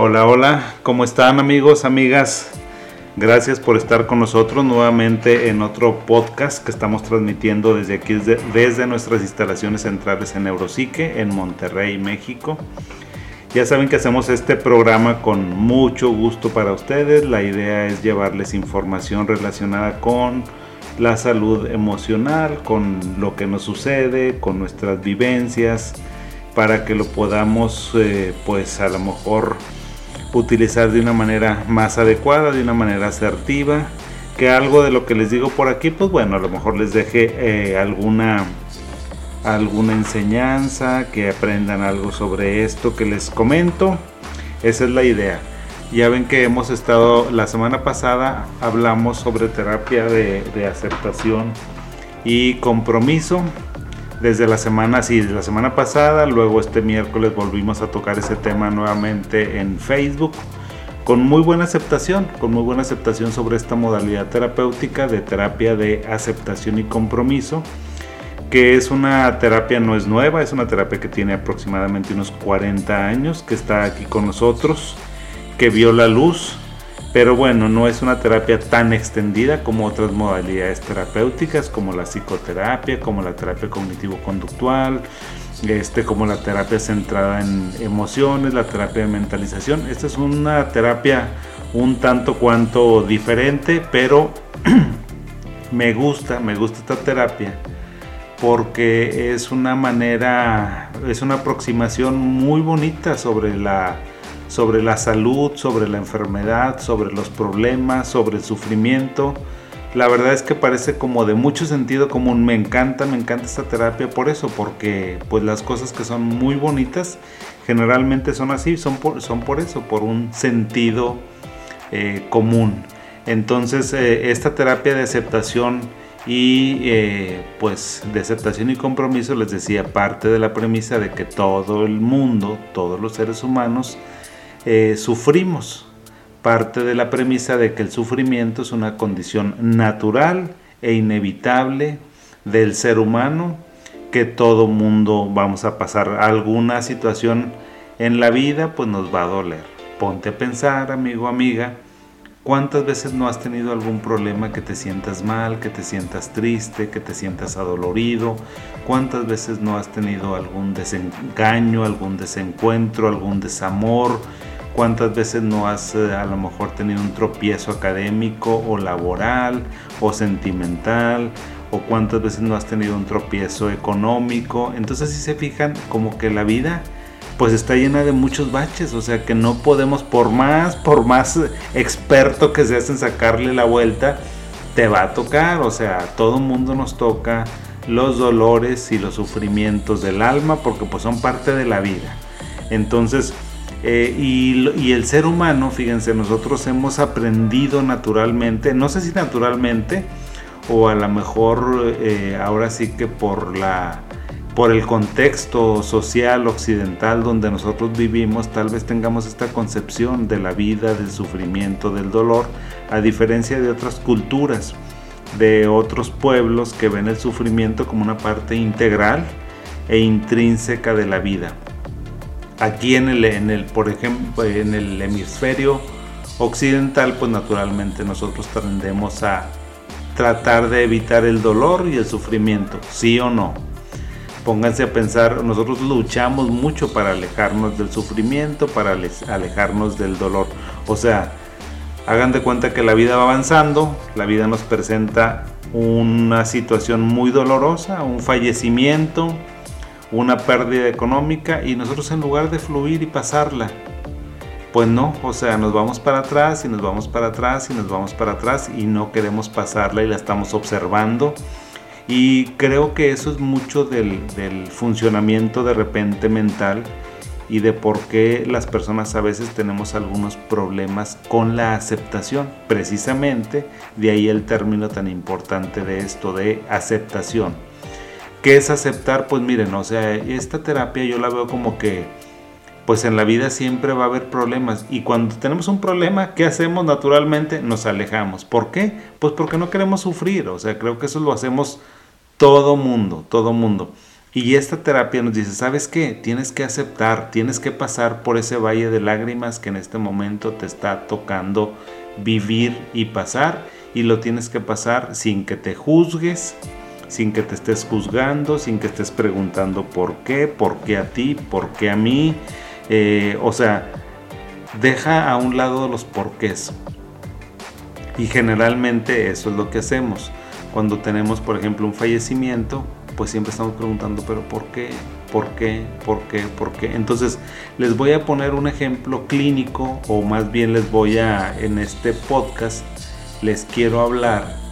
Hola, hola, ¿cómo están amigos, amigas? Gracias por estar con nosotros nuevamente en otro podcast que estamos transmitiendo desde aquí, desde, nuestras instalaciones centrales en Neuropsique, en Monterrey, México. Ya saben que hacemos este programa con mucho gusto para ustedes. La idea es llevarles información relacionada con la salud emocional, con lo que nos sucede, con nuestras vivencias, para que lo podamos, eh, pues a lo mejor utilizar de una manera más adecuada, de una manera asertiva, que algo de lo que les digo por aquí, pues bueno, a lo mejor les deje eh, alguna alguna enseñanza, que aprendan algo sobre esto que les comento. Esa es la idea. Ya ven que hemos estado, la semana pasada hablamos sobre terapia de, de aceptación y compromiso desde la semana, sí, la semana pasada, luego este miércoles volvimos a tocar ese tema nuevamente en Facebook, con muy buena aceptación, con muy buena aceptación sobre esta modalidad terapéutica de terapia de aceptación y compromiso, que es una terapia, no es nueva, es una terapia que tiene aproximadamente unos 40 años, que está aquí con nosotros, que vio la luz pero bueno, no es una terapia tan extendida como otras modalidades terapéuticas, como la psicoterapia, como la terapia cognitivo-conductual, este, como la terapia centrada en emociones, la terapia de mentalización. Esta es una terapia un tanto cuanto diferente, pero me gusta, me gusta esta terapia porque es una manera, es una aproximación muy bonita sobre la sobre la salud, sobre la enfermedad, sobre los problemas, sobre el sufrimiento. La verdad es que parece como de mucho sentido común. Me encanta, me encanta esta terapia por eso, porque pues las cosas que son muy bonitas generalmente son así, son por, son por eso, por un sentido eh, común. Entonces eh, esta terapia de aceptación y eh, pues de aceptación y compromiso les decía parte de la premisa de que todo el mundo, todos los seres humanos, eh, sufrimos. Parte de la premisa de que el sufrimiento es una condición natural e inevitable del ser humano, que todo mundo vamos a pasar alguna situación en la vida, pues nos va a doler. Ponte a pensar, amigo, amiga, ¿cuántas veces no has tenido algún problema que te sientas mal, que te sientas triste, que te sientas adolorido? ¿Cuántas veces no has tenido algún desengaño, algún desencuentro, algún desamor? Cuántas veces no has eh, a lo mejor tenido un tropiezo académico o laboral o sentimental o cuántas veces no has tenido un tropiezo económico. Entonces si se fijan como que la vida pues está llena de muchos baches, o sea que no podemos por más, por más experto que seas en sacarle la vuelta, te va a tocar, o sea, todo mundo nos toca los dolores y los sufrimientos del alma porque pues son parte de la vida. Entonces, eh, y, el ser humano, fíjense, nosotros hemos aprendido naturalmente, no sé si naturalmente, o a lo mejor eh, ahora sí que por la por el contexto social occidental donde nosotros vivimos, tal vez tengamos esta concepción de la vida, del sufrimiento, del dolor, a diferencia de otras culturas, de otros pueblos que ven el sufrimiento como una parte integral e intrínseca de la vida. Aquí en el, en el, por ejemplo, en el hemisferio occidental, pues naturalmente nosotros tendemos a tratar de evitar el dolor y el sufrimiento, sí o no. Pónganse a pensar, nosotros luchamos mucho para alejarnos del sufrimiento, para alejarnos del dolor. O sea, hagan de cuenta que la vida va avanzando, la vida nos presenta una situación muy dolorosa, un fallecimiento, una pérdida económica y nosotros en lugar de fluir y pasarla, pues no, o sea, nos vamos para atrás y nos vamos para atrás y nos vamos para atrás y no queremos pasarla y la estamos observando. Y creo que eso es mucho del, funcionamiento de repente mental y de por qué las personas a veces tenemos algunos problemas con la aceptación. Precisamente de ahí el término tan importante de esto de aceptación ¿Qué es aceptar? Pues miren, o sea, esta terapia yo la veo como que, pues en la vida siempre va a haber problemas. Y cuando tenemos un problema, ¿qué hacemos naturalmente? Nos alejamos. ¿Por qué? Pues porque no queremos sufrir. O sea, creo que eso lo hacemos todo mundo, todo mundo. Y esta terapia nos dice, ¿sabes qué? Tienes que aceptar, tienes que pasar por ese valle de lágrimas que en este momento te está tocando vivir y pasar y lo tienes que pasar sin que te juzgues, sin que te estés juzgando, sin que estés preguntando por qué, por qué a ti, por qué a mí. Eh, o sea, deja a un lado los porqués. Y generalmente eso es lo que hacemos. Cuando tenemos, por ejemplo, un fallecimiento, pues siempre estamos preguntando, pero ¿por qué? ¿Por qué? ¿Por qué? ¿Por qué? Entonces, les voy a poner un ejemplo clínico, o más bien les voy a, en este podcast, les quiero hablar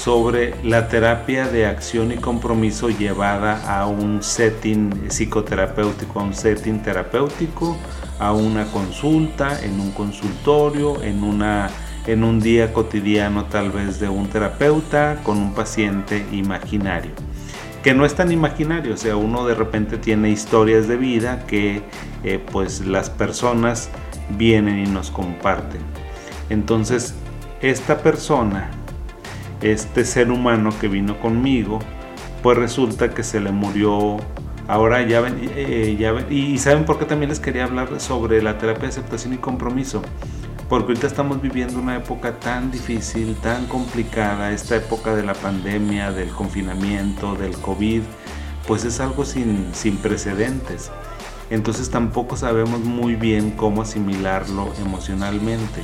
sobre la terapia de acción y compromiso llevada a un setting psicoterapéutico, a un setting terapéutico, a una consulta, en un consultorio, en, una, en un día cotidiano tal vez de un terapeuta con un paciente imaginario. Que no es tan imaginario, o sea, uno de repente tiene historias de vida que eh, pues las personas vienen y nos comparten. Entonces, esta persona este ser humano que vino conmigo, pues resulta que se le murió. Ahora ya ven, eh, ya y saben por qué también les quería hablar sobre la terapia de aceptación y compromiso. Porque ahorita estamos viviendo una época tan difícil, tan complicada, esta época de la pandemia, del confinamiento, del COVID, pues es algo sin, sin precedentes. Entonces tampoco sabemos muy bien cómo asimilarlo emocionalmente.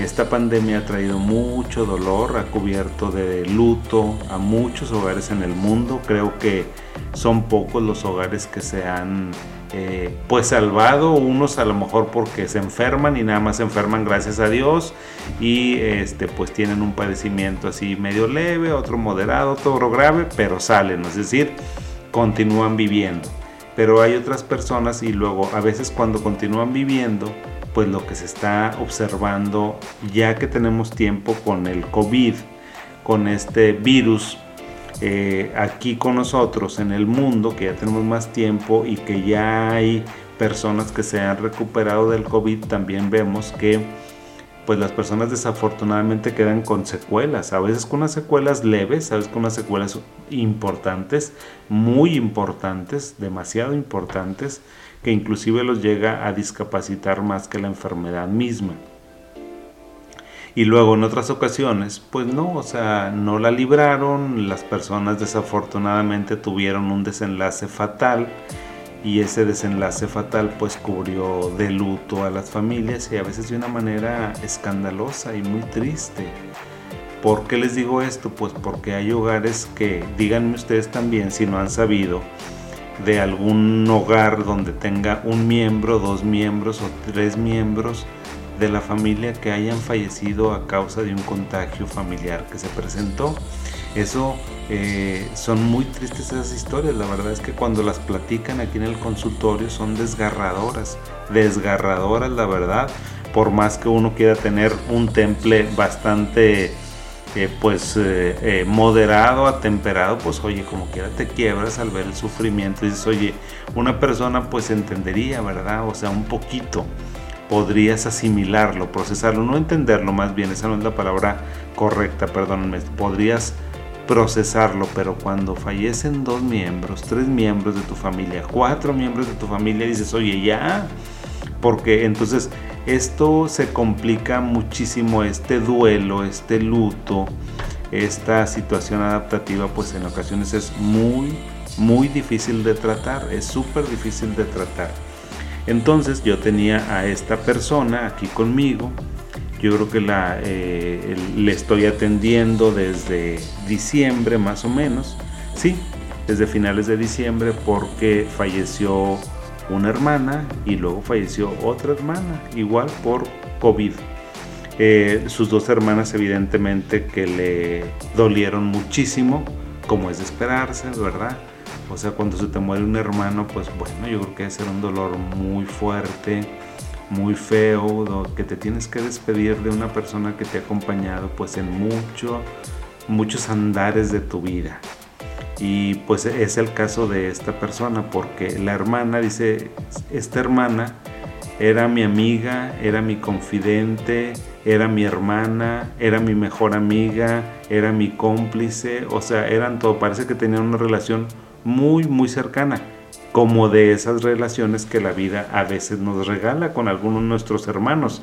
Esta pandemia ha traído mucho dolor, ha cubierto de luto a muchos hogares en el mundo. Creo que son pocos los hogares que se han eh, pues salvado, unos a lo mejor porque se enferman y nada más se enferman gracias a Dios y este pues tienen un padecimiento así medio leve, otro moderado, otro grave, pero salen, es decir, continúan viviendo. Pero hay otras personas y luego a veces cuando continúan viviendo pues lo que se está observando ya que tenemos tiempo con el COVID, con este virus eh, aquí con nosotros en el mundo, que ya tenemos más tiempo y que ya hay personas que se han recuperado del COVID, también vemos que pues las personas desafortunadamente quedan con secuelas, a veces con unas secuelas leves, a veces con unas secuelas importantes, muy importantes, demasiado importantes, que inclusive los llega a discapacitar más que la enfermedad misma. Y luego en otras ocasiones, pues no, o sea, no la libraron, las personas desafortunadamente tuvieron un desenlace fatal y ese desenlace fatal pues cubrió de luto a las familias y a veces de una manera escandalosa y muy triste. ¿Por qué les digo esto? Pues porque hay hogares que, díganme ustedes también si no han sabido, de algún hogar donde tenga un miembro, dos miembros o tres miembros de la familia que hayan fallecido a causa de un contagio familiar que se presentó. Eso eh, son muy tristes esas historias. La verdad es que cuando las platican aquí en el consultorio son desgarradoras, desgarradoras la verdad. Por más que uno quiera tener un temple bastante pues eh, eh, moderado, atemperado, pues oye, como quiera te quiebras al ver el sufrimiento. Dices, oye, una persona pues entendería, ¿verdad? O sea, un poquito podrías asimilarlo, procesarlo, no entenderlo más bien, esa no es la palabra correcta, perdónenme, podrías procesarlo, pero cuando fallecen dos miembros, tres miembros de tu familia, cuatro miembros de tu familia, dices, oye, ya, porque entonces esto se complica muchísimo, este duelo, este luto, esta situación adaptativa, pues en ocasiones es muy, muy difícil de tratar, es súper difícil de tratar. Entonces yo tenía a esta persona aquí conmigo, yo creo que la, eh, le estoy atendiendo desde diciembre más o menos, sí, desde finales de diciembre porque falleció una hermana y luego falleció otra hermana, igual por COVID. Eh, sus dos hermanas evidentemente que le dolieron muchísimo, como es de esperarse, ¿verdad? O sea, cuando se te muere un hermano, pues bueno, yo creo que debe ser un dolor muy fuerte, muy feo, que te tienes que despedir de una persona que te ha acompañado pues en mucho, muchos andares de tu vida. Y pues es el caso de esta persona, porque la hermana, dice, esta hermana era mi amiga, era mi confidente, era mi hermana, era mi mejor amiga, era mi cómplice, o sea, eran todo, parece que tenían una relación muy, muy cercana, como de esas relaciones que la vida a veces nos regala con algunos de nuestros hermanos.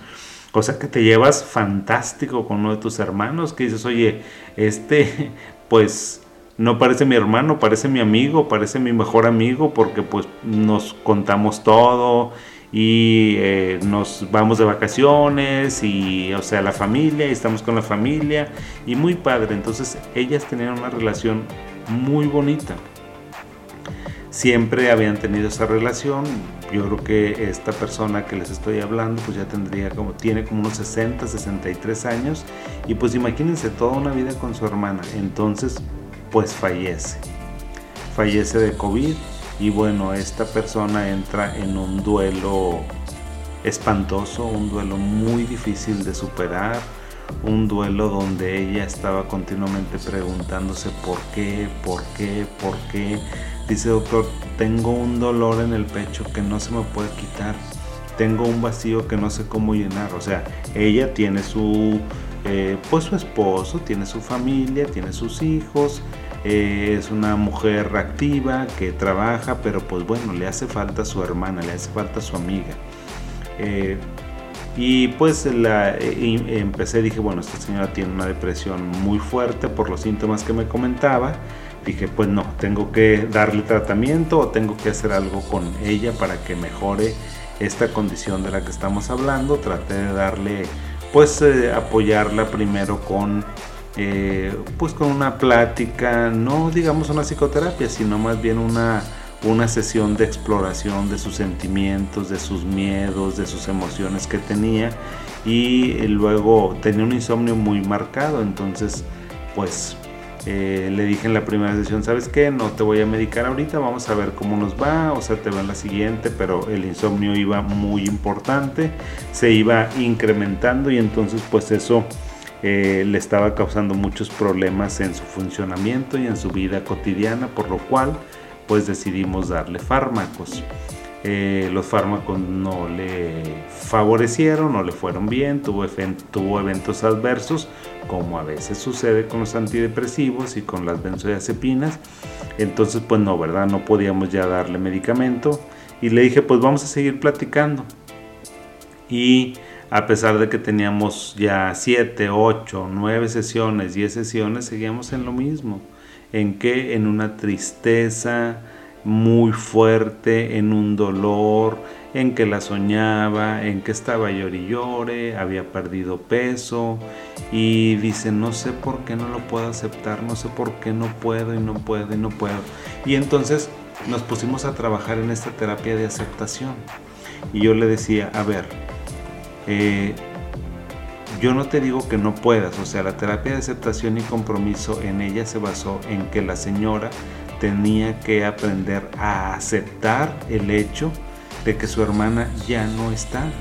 O sea que te llevas fantástico con uno de tus hermanos, que dices, oye, este, pues no parece mi hermano, parece mi amigo, parece mi mejor amigo, porque pues nos contamos todo y eh, nos vamos de vacaciones y o sea la familia y estamos con la familia y muy padre. Entonces ellas tenían una relación muy bonita. Siempre habían tenido esa relación. Yo creo que esta persona que les estoy hablando pues ya tendría como tiene como unos 60 63 años. Y pues imagínense toda una vida con su hermana. Entonces pues fallece fallece de covid y bueno, esta persona entra en un duelo espantoso, un duelo muy difícil de superar, un duelo donde ella estaba continuamente preguntándose por qué, por qué, por qué. Dice doctor, tengo un dolor en el pecho que no se me puede quitar, tengo un vacío que no sé cómo llenar. O sea, ella tiene su, eh, pues su esposo, tiene su familia, tiene sus hijos, eh, es una mujer activa que trabaja, pero pues bueno, le hace falta su hermana, le hace falta su amiga. Eh, y pues la, eh, empecé, dije, bueno, esta señora tiene una depresión muy fuerte por los síntomas que me comentaba. Dije, pues no, tengo que darle tratamiento o tengo que hacer algo con ella para que mejore esta condición de la que estamos hablando. Traté de darle, pues apoyarla primero con eh, pues con una plática, no digamos una psicoterapia, sino más bien una, una sesión de exploración de sus sentimientos, de sus miedos, de sus emociones que tenía. Y luego tenía un insomnio muy marcado, entonces pues eh, le dije en la primera sesión, ¿sabes qué? No te voy a medicar ahorita, vamos a ver cómo nos va, o sea, te va en la siguiente, pero el insomnio iba muy importante, se iba incrementando y entonces pues eso eh, le estaba causando muchos problemas en su funcionamiento y en su vida cotidiana, por lo cual pues decidimos darle fármacos. Eh, los fármacos no le favorecieron, no le fueron bien, tuvo, tuvo eventos adversos, como a veces sucede con los antidepresivos y con las benzodiazepinas. Entonces, pues no, ¿verdad? No podíamos ya darle medicamento. Y le dije, pues vamos a seguir platicando. Y a pesar de que teníamos ya 7, 8, 9 sesiones, 10 sesiones, seguíamos en lo mismo. ¿En qué? En una tristeza muy fuerte, en un dolor, en que la soñaba, en que estaba llore y llore, había perdido peso y dice, no sé por qué no lo puedo aceptar, no sé por qué no puedo y no puedo y no puedo. Y entonces nos pusimos a trabajar en esta terapia de aceptación. Y yo le decía, a ver, eh, yo no te digo que no puedas, o sea, la terapia de aceptación y compromiso en ella se basó en que la señora tenía que aprender a aceptar el hecho de que su hermana ya no está.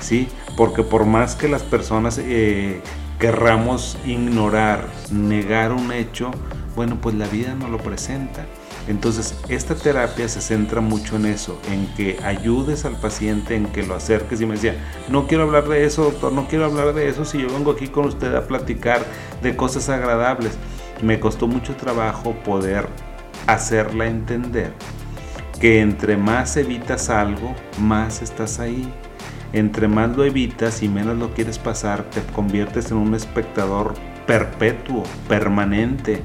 ¿Sí? Porque por más que las personas eh, querramos ignorar, negar un hecho, bueno, pues la vida no lo presenta. Entonces, esta terapia se centra mucho en eso, en que ayudes al paciente, en que lo acerques. Y me decía, no quiero hablar de eso, doctor, no quiero hablar de eso si yo vengo aquí con usted a platicar de cosas agradables. Me costó mucho trabajo poder hacerla entender que entre más evitas algo, más estás ahí. Entre más lo evitas y menos lo quieres pasar, te conviertes en un espectador perpetuo, permanente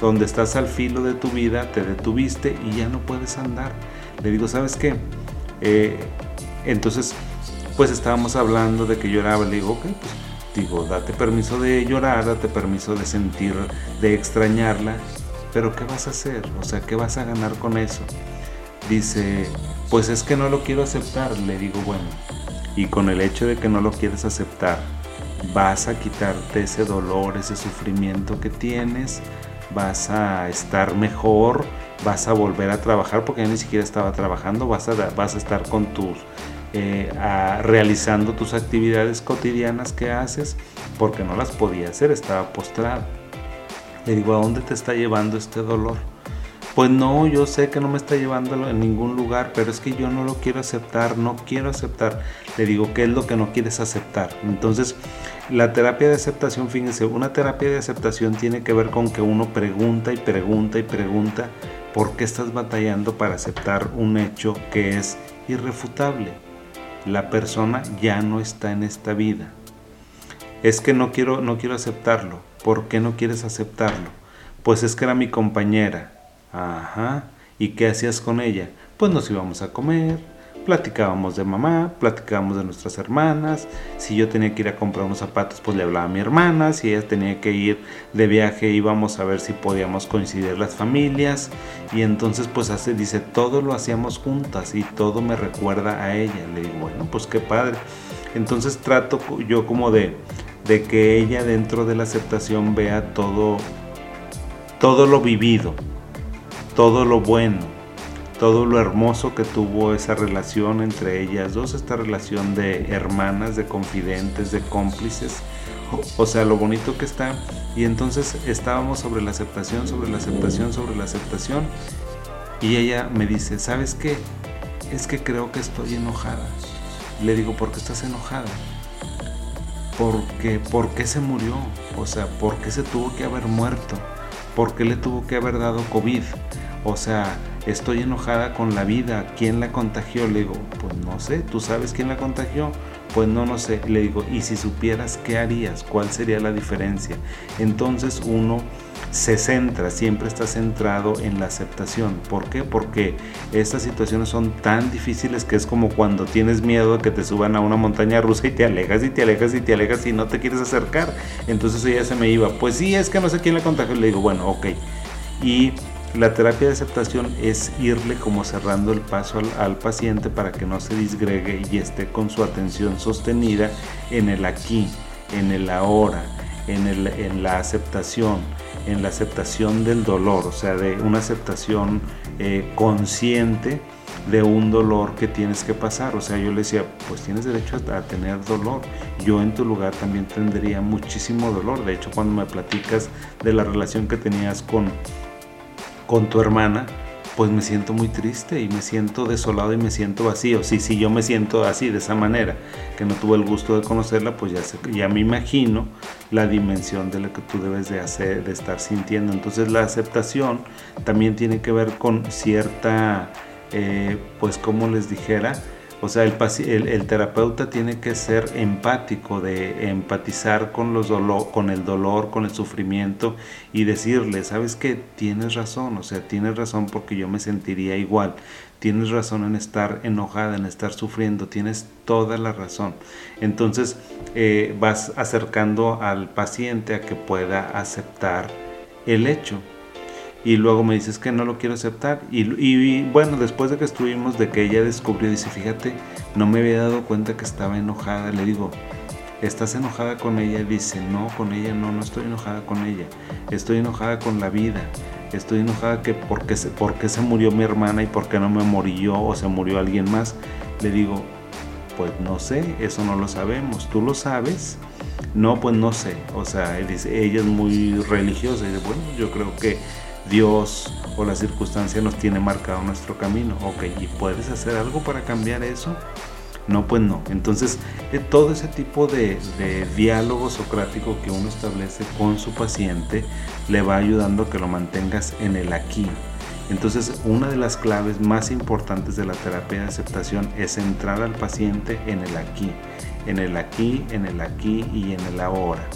donde estás al filo de tu vida, te detuviste y ya no puedes andar. Le digo, ¿sabes qué? Eh, entonces, pues estábamos hablando de que lloraba. Le digo, ok, pues digo, date permiso de llorar, date permiso de sentir, de extrañarla, pero ¿qué vas a hacer? O sea, ¿qué vas a ganar con eso? Dice, pues es que no lo quiero aceptar. Le digo, bueno, y con el hecho de que no lo quieres aceptar, vas a quitarte ese dolor, ese sufrimiento que tienes, vas a estar mejor, vas a volver a trabajar porque ya ni siquiera estaba trabajando, vas a, vas a estar con tus, eh, realizando tus actividades cotidianas que haces porque no las podía hacer, estaba postrada. Le digo, ¿a dónde te está llevando este dolor? Pues no, yo sé que no me está llevando en ningún lugar, pero es que yo no lo quiero aceptar, no quiero aceptar. Le digo, ¿qué es lo que no quieres aceptar? Entonces, la terapia de aceptación, fíjense, una terapia de aceptación tiene que ver con que uno pregunta y pregunta y pregunta ¿Por qué estás batallando para aceptar un hecho que es irrefutable? La persona ya no está en esta vida. Es que no quiero, no quiero aceptarlo. ¿Por qué no quieres aceptarlo? Pues es que era mi compañera. Ajá. ¿Y qué hacías con ella? Pues nos íbamos a comer, platicábamos de mamá, platicábamos de nuestras hermanas. Si yo tenía que ir a comprar unos zapatos, pues le hablaba a mi hermana. Si ella tenía que ir de viaje, íbamos a ver si podíamos coincidir las familias. Y entonces, pues hace, dice, todo lo hacíamos juntas y todo me recuerda a ella. Le digo, bueno, pues qué padre. Entonces trato yo como de, de que ella dentro de la aceptación vea todo, todo lo vivido, todo lo bueno todo lo hermoso que tuvo esa relación entre ellas dos, esta relación de hermanas, de confidentes, de cómplices, o sea, lo bonito que está. Y entonces estábamos sobre la aceptación, sobre la aceptación, sobre la aceptación. Y ella me dice, ¿sabes qué? Es que creo que estoy enojada. Le digo, ¿por qué estás enojada? Porque, ¿por qué se murió? O sea, ¿por qué se tuvo que haber muerto? ¿Por qué le tuvo que haber dado COVID? O sea, estoy enojada con la vida, ¿quién la contagió? Le digo, pues no sé, ¿tú sabes quién la contagió? Pues no, no sé. Le digo, ¿y si supieras qué harías? ¿Cuál sería la diferencia? Entonces uno se centra, siempre está centrado en la aceptación. ¿Por qué? Porque estas situaciones son tan difíciles que es como cuando tienes miedo a que te suban a una montaña rusa y te alejas y te alejas y te alejas y no te quieres acercar. Entonces ella se me iba, pues sí, es que no sé quién la contagió. Le digo, bueno, ok. Y la terapia de aceptación es irle como cerrando el paso al, paciente para que no se disgregue y esté con su atención sostenida en el aquí, en el ahora, en, la aceptación, en la aceptación del dolor, o sea, de una aceptación eh, consciente de un dolor que tienes que pasar. O sea, yo le decía, pues tienes derecho a, tener dolor. Yo en tu lugar también tendría muchísimo dolor. De hecho, cuando me platicas de la relación que tenías con con tu hermana, pues me siento muy triste y me siento desolado y me siento vacío. Sí, sí, yo me siento así, de esa manera, que no tuve el gusto de conocerla, pues ya, ya me imagino la dimensión de lo que tú debes de hacer, de estar sintiendo. Entonces la aceptación también tiene que ver con cierta, eh, pues como les dijera, o sea, el, el, terapeuta tiene que ser empático, de empatizar con, los con el dolor, con el sufrimiento y decirle, sabes que tienes razón, o sea, tienes razón porque yo me sentiría igual, tienes razón en estar enojada, en estar sufriendo, tienes toda la razón. Entonces eh, vas acercando al paciente a que pueda aceptar el hecho y luego me dices que no lo quiero aceptar. Y, bueno, después de que estuvimos, de que ella descubrió, dice, fíjate, no me había dado cuenta que estaba enojada. Le digo, ¿estás enojada con ella? Dice, no, con ella no, no estoy enojada con ella. Estoy enojada con la vida. Estoy enojada que porque se, porque se murió mi hermana y porque no me morí yo o se murió alguien más. Le digo, pues no sé, eso no lo sabemos. ¿Tú lo sabes? No, pues no sé. O sea, dice, ella es muy religiosa y dice, bueno, yo creo que Dios o la circunstancia nos tiene marcado nuestro camino. Ok, ¿y puedes hacer algo para cambiar eso? No, pues no. Entonces, eh, todo ese tipo de, diálogo socrático que uno establece con su paciente le va ayudando a que lo mantengas en el aquí. Entonces, una de las claves más importantes de la terapia de aceptación es entrar al paciente en el aquí, en el aquí, en el aquí y en el ahora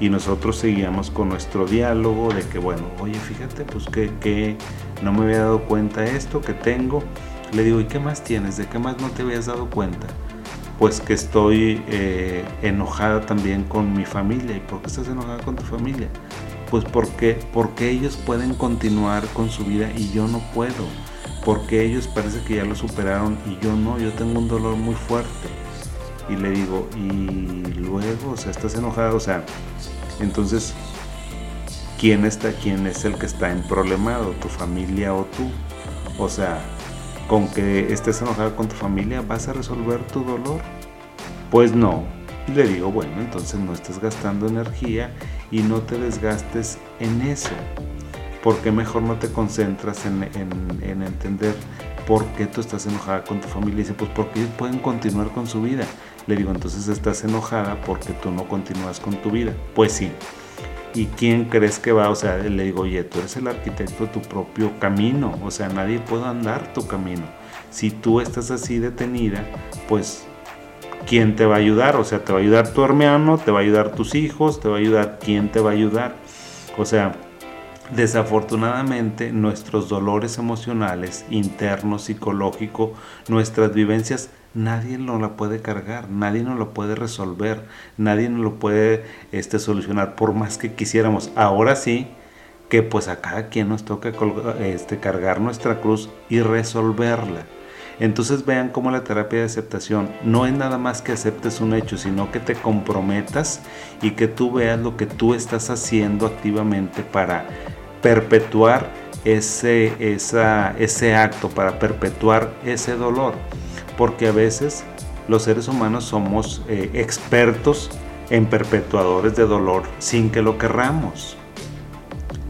y nosotros seguíamos con nuestro diálogo de que, bueno, oye, fíjate, pues que, que no me había dado cuenta esto que tengo. Le digo, ¿y qué más tienes? ¿De qué más no te habías dado cuenta? Pues que estoy eh, enojada también con mi familia. ¿Y por qué estás enojada con tu familia? Pues porque, porque ellos pueden continuar con su vida y yo no puedo. Porque ellos parece que ya lo superaron y yo no, yo tengo un dolor muy fuerte y le digo, y luego, o sea, estás enojada, o sea, entonces, ¿quién está, quién es el que está en problemado, tu familia o tú? O sea, con que estés enojada con tu familia, ¿vas a resolver tu dolor? Pues no. Le digo, bueno, entonces no estés gastando energía y no te desgastes en eso. ¿Por qué mejor no te concentras en, en, en entender por qué tú estás enojada con tu familia? Y dice, pues porque ellos pueden continuar con su vida. Le digo, entonces estás enojada porque tú no continúas con tu vida. Pues sí. ¿Y quién crees que va? O sea, le digo, oye, tú eres el arquitecto de tu propio camino, o sea, nadie puede andar tu camino. Si tú estás así detenida, pues, ¿quién te va a ayudar? O sea, te va a ayudar tu hermano, te va a ayudar tus hijos, te va a ayudar, ¿quién te va a ayudar? O sea, desafortunadamente nuestros dolores emocionales, internos, psicológicos, nuestras vivencias, nadie nos la puede cargar, nadie nos lo puede resolver, nadie nos lo puede este, solucionar por más que quisiéramos. Ahora sí que pues a cada quien nos toca este, cargar nuestra cruz y resolverla. Entonces vean cómo la terapia de aceptación no es nada más que aceptes un hecho, sino que te comprometas y que tú veas lo que tú estás haciendo activamente para perpetuar ese, ese acto, para perpetuar ese dolor porque a veces los seres humanos somos eh, expertos en perpetuadores de dolor sin que lo querramos.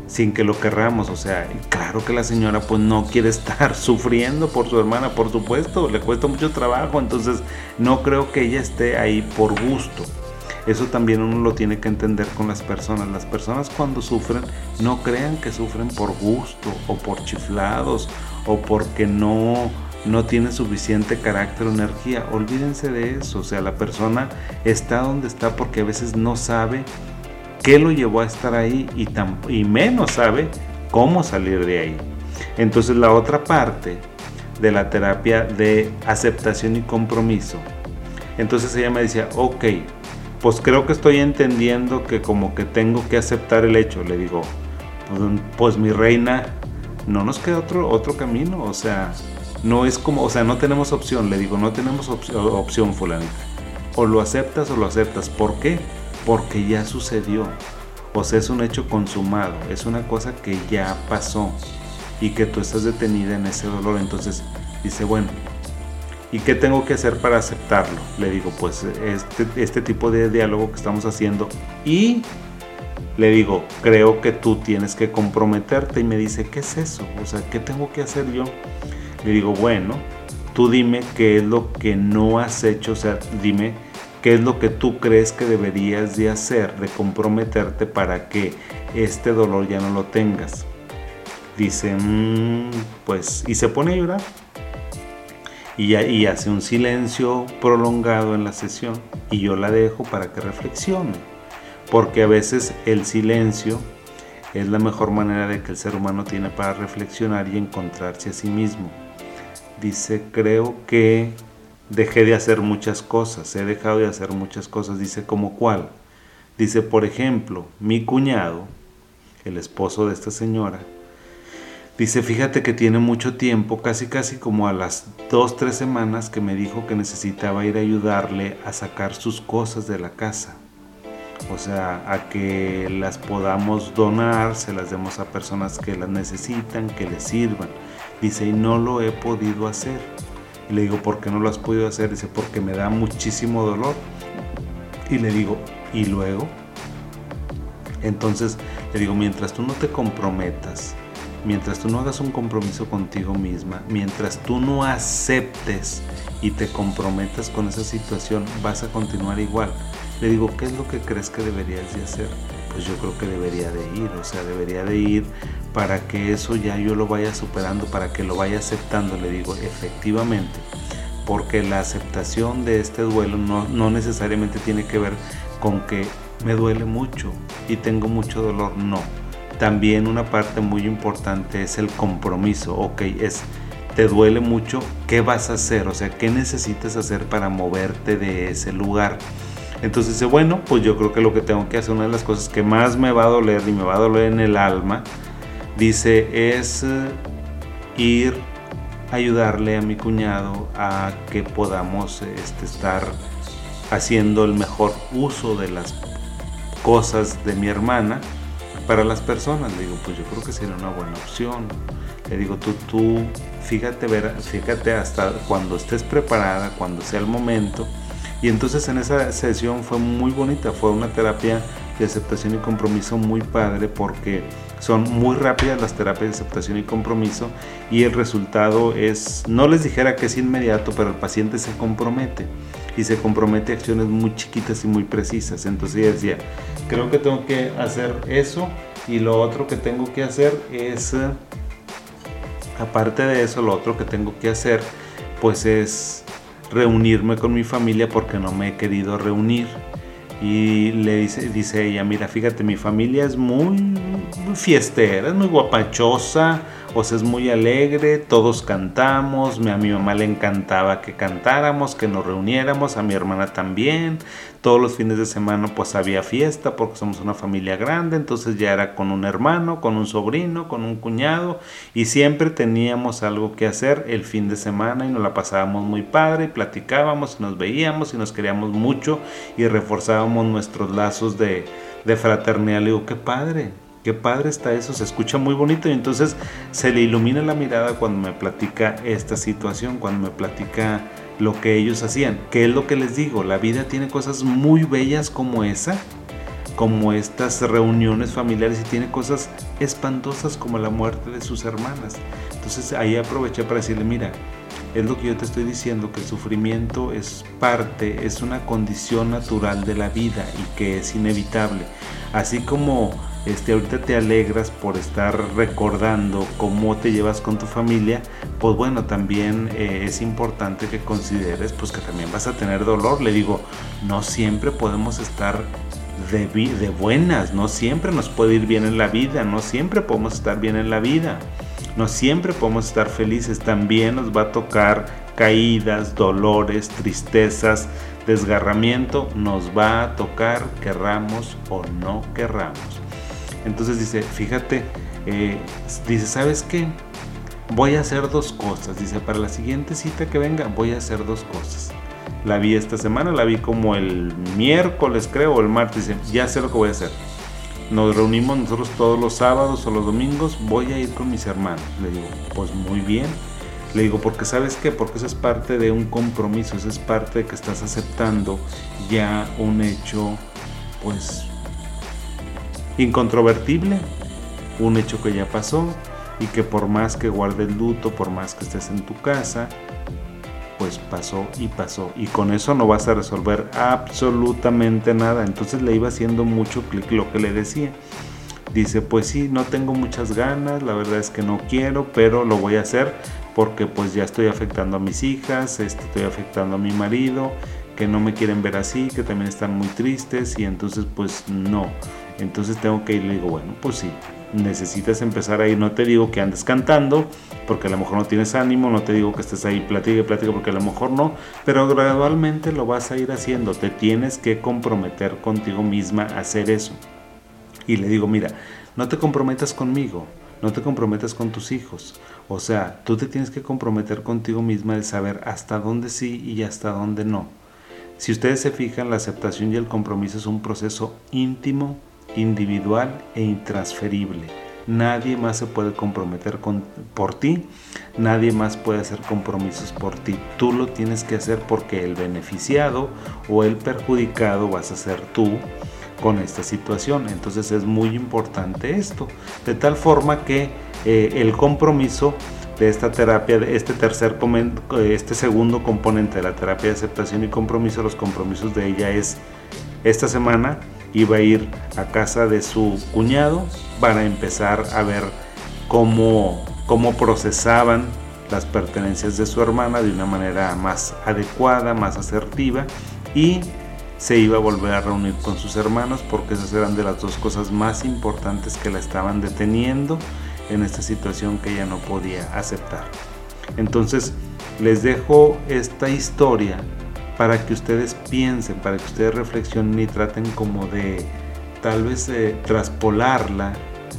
Sin que lo querramos, o sea, claro que la señora pues no quiere estar sufriendo por su hermana, por supuesto, le cuesta mucho trabajo, entonces no creo que ella esté ahí por gusto. Eso también uno lo tiene que entender con las personas. Las personas cuando sufren no crean que sufren por gusto o por chiflados o porque no no tiene suficiente carácter o energía. Olvídense de eso. O sea, la persona está donde está porque a veces no sabe qué lo llevó a estar ahí y, y menos sabe cómo salir de ahí. Entonces la otra parte de la terapia de aceptación y compromiso. Entonces ella me decía, ok, pues creo que estoy entendiendo que como que tengo que aceptar el hecho. Le digo, pues, pues mi reina, no nos queda otro, otro camino. O sea, no es como, o sea, no tenemos opción, le digo, no tenemos opción, opción fulanita. O lo aceptas o lo aceptas. ¿Por qué? Porque ya sucedió. O sea, es un hecho consumado, es una cosa que ya pasó y que tú estás detenida en ese dolor. Entonces dice, bueno, ¿y qué tengo que hacer para aceptarlo? Le digo, pues este, este tipo de diálogo que estamos haciendo y le digo, creo que tú tienes que comprometerte y me dice, ¿qué es eso? O sea, ¿qué tengo que hacer yo? Le digo, bueno, tú dime qué es lo que no has hecho, o sea, dime qué es lo que tú crees que deberías de hacer, de comprometerte para que este dolor ya no lo tengas. Dice, mm, pues, y se pone a llorar. Y, y hace un silencio prolongado en la sesión y yo la dejo para que reflexione. Porque a veces el silencio es la mejor manera de que el ser humano tiene para reflexionar y encontrarse a sí mismo. Dice, creo que dejé de hacer muchas cosas, he dejado de hacer muchas cosas. Dice, ¿como cuál? Dice, por ejemplo, mi cuñado, el esposo de esta señora, dice, fíjate que tiene mucho tiempo, casi casi como a las dos, tres semanas que me dijo que necesitaba ir a ayudarle a sacar sus cosas de la casa. O sea, a que las podamos donar, se las demos a personas que las necesitan, que les sirvan. Dice, y no lo he podido hacer. Y le digo, ¿por qué no lo has podido hacer? Dice, porque me da muchísimo dolor. Y le digo, ¿y luego? Entonces le digo, mientras tú no te comprometas, mientras tú no hagas un compromiso contigo misma, mientras tú no aceptes y te comprometas con esa situación, vas a continuar igual. Le digo, ¿qué es lo que crees que deberías de hacer? Pues yo creo que debería de ir, o sea, debería de ir para que eso ya yo lo vaya superando, para que lo vaya aceptando. Le digo, efectivamente, porque la aceptación de este duelo no, no necesariamente tiene que ver con que me duele mucho y tengo mucho dolor, no. También una parte muy importante es el compromiso, ok, es te duele mucho, ¿qué vas a hacer? O sea, ¿qué necesitas hacer para moverte de ese lugar? Entonces dice, bueno, pues yo creo que lo que tengo que hacer, una de las cosas que más me va a doler y me va a doler en el alma, dice, es eh, ir a ayudarle a mi cuñado a que podamos este, estar haciendo el mejor uso de las cosas de mi hermana para las personas. Le digo, pues yo creo que sería una buena opción. Le digo, tú, tú, fíjate, ver, fíjate hasta cuando estés preparada, cuando sea el momento. Y entonces en esa sesión fue muy bonita, fue una terapia de aceptación y compromiso muy padre porque son muy rápidas las terapias de aceptación y compromiso y el resultado es, no les dijera que es inmediato, pero el paciente se compromete. y se compromete a acciones muy chiquitas y muy precisas. Entonces ella decía, creo que tengo que hacer eso y lo otro que tengo que hacer es, eh, aparte de eso, lo otro que tengo que hacer pues es reunirme con mi familia porque no me he querido reunir. Y le dice, dice ella, mira, fíjate, mi familia es muy, muy fiestera, es muy guapachosa, o sea, es muy alegre, todos cantamos, a mi mamá le encantaba que cantáramos, que nos reuniéramos, a mi hermana también, todos los fines de semana pues había fiesta porque somos una familia grande, entonces ya era con un hermano, con un sobrino, con un cuñado y siempre teníamos algo que hacer el fin de semana y nos la pasábamos muy padre y platicábamos y nos veíamos y nos queríamos mucho y reforzábamos nuestros lazos de, de fraternidad. Le digo, qué padre, Qué padre está eso, se escucha muy bonito y entonces se le ilumina la mirada cuando me platica esta situación, cuando me platica lo que ellos hacían. ¿Qué es lo que les digo? La vida tiene cosas muy bellas como esa, como estas reuniones familiares y tiene cosas espantosas como la muerte de sus hermanas. Entonces ahí aproveché para decirle, mira, es lo que yo te estoy diciendo, que el sufrimiento es parte, es una condición natural de la vida y que es inevitable. Así como este, ahorita te alegras por estar recordando cómo te llevas con tu familia, pues bueno, también eh, es importante que consideres pues que también vas a tener dolor. Le digo, no siempre podemos estar de, de buenas, no siempre nos puede ir bien en la vida, no siempre podemos estar bien en la vida, no siempre podemos estar felices, también nos va a tocar caídas, dolores, tristezas, desgarramiento, nos va a tocar, querramos o no querramos. Entonces dice, fíjate, eh, dice, ¿sabes qué? Voy a hacer dos cosas. Dice, para la siguiente cita que venga, voy a hacer dos cosas. La vi esta semana, la vi como el miércoles, creo, o el martes. Dice, ya sé lo que voy a hacer. Nos reunimos nosotros todos los sábados o los domingos. Voy a ir con mis hermanos. Le digo, pues muy bien. Le digo, porque sabes qué, porque eso es parte de un compromiso, eso es parte de que estás aceptando ya un hecho, pues incontrovertible, un hecho que ya pasó y que por más que guarde el luto, por más que estés en tu casa, pues pasó y pasó. Y con eso no vas a resolver absolutamente nada. Entonces le iba haciendo mucho clic lo que le decía. Dice, pues sí, no tengo muchas ganas, la verdad es que no quiero, pero lo voy a hacer porque pues ya estoy afectando a mis hijas, este, estoy afectando a mi marido, que no me quieren ver así, que también están muy tristes y entonces pues no. Entonces tengo que ir le digo, bueno, pues sí, necesitas empezar ahí. No te digo que andes cantando, porque a lo mejor no tienes ánimo, no te digo que estés ahí platique, platique, porque a lo mejor no, pero gradualmente lo vas a ir haciendo. Te tienes que comprometer contigo misma a hacer eso. Y le digo, mira, no te comprometas conmigo, no te comprometas con tus hijos. O sea, tú te tienes que comprometer contigo misma de saber hasta dónde sí y hasta dónde no. Si ustedes se fijan, la aceptación y el compromiso es un proceso íntimo, individual e intransferible. Nadie más se puede comprometer por ti, nadie más puede hacer compromisos por ti. Tú lo tienes que hacer porque el beneficiado o el perjudicado vas a ser tú con esta situación. Entonces es muy importante esto. De tal forma que eh, el compromiso de esta terapia, de este tercer, este segundo componente de la terapia de aceptación y compromiso, los compromisos de ella es esta semana iba a ir a casa de su cuñado para empezar a ver cómo, cómo procesaban las pertenencias de su hermana de una manera más adecuada, más asertiva y se iba a volver a reunir con sus hermanos porque esas eran de las dos cosas más importantes que la estaban deteniendo en esta situación que ella no podía aceptar. Entonces les dejo esta historia para que ustedes piensen, para que ustedes reflexionen y traten como de tal vez eh, traspolarla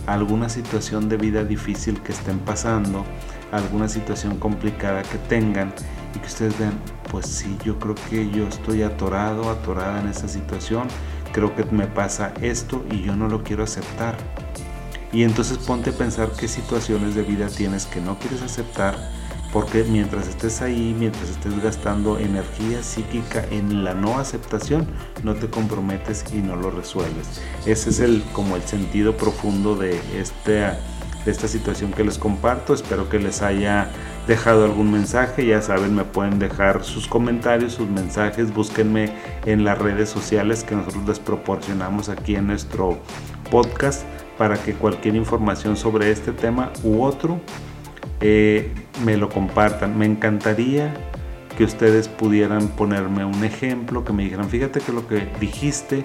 alguna situación de vida difícil que estén pasando, alguna situación complicada que tengan y que ustedes vean, pues sí, yo creo que yo estoy atorado, atorada en esa situación, creo que me pasa esto y yo no lo quiero aceptar. Y entonces ponte a pensar qué situaciones de vida tienes que no quieres aceptar porque mientras estés ahí, mientras estés gastando energía psíquica en la no aceptación, no te comprometes y no lo resuelves. Ese es el como el sentido profundo de este de esta situación que les comparto. Espero que les haya dejado algún mensaje, ya saben, me pueden dejar sus comentarios, sus mensajes, búsquenme en las redes sociales que nosotros les proporcionamos aquí en nuestro podcast para que cualquier información sobre este tema u otro eh, me lo compartan. Me encantaría que ustedes pudieran ponerme un ejemplo, que me dijeran, fíjate que lo que dijiste,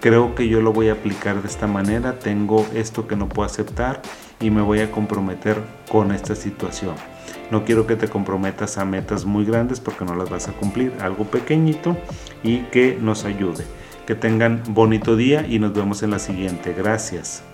creo que yo lo voy a aplicar de esta manera, tengo esto que no puedo aceptar y me voy a comprometer con esta situación. No quiero que te comprometas a metas muy grandes porque no las vas a cumplir, algo pequeñito y que nos ayude. Que tengan bonito día y nos vemos en la siguiente. Gracias.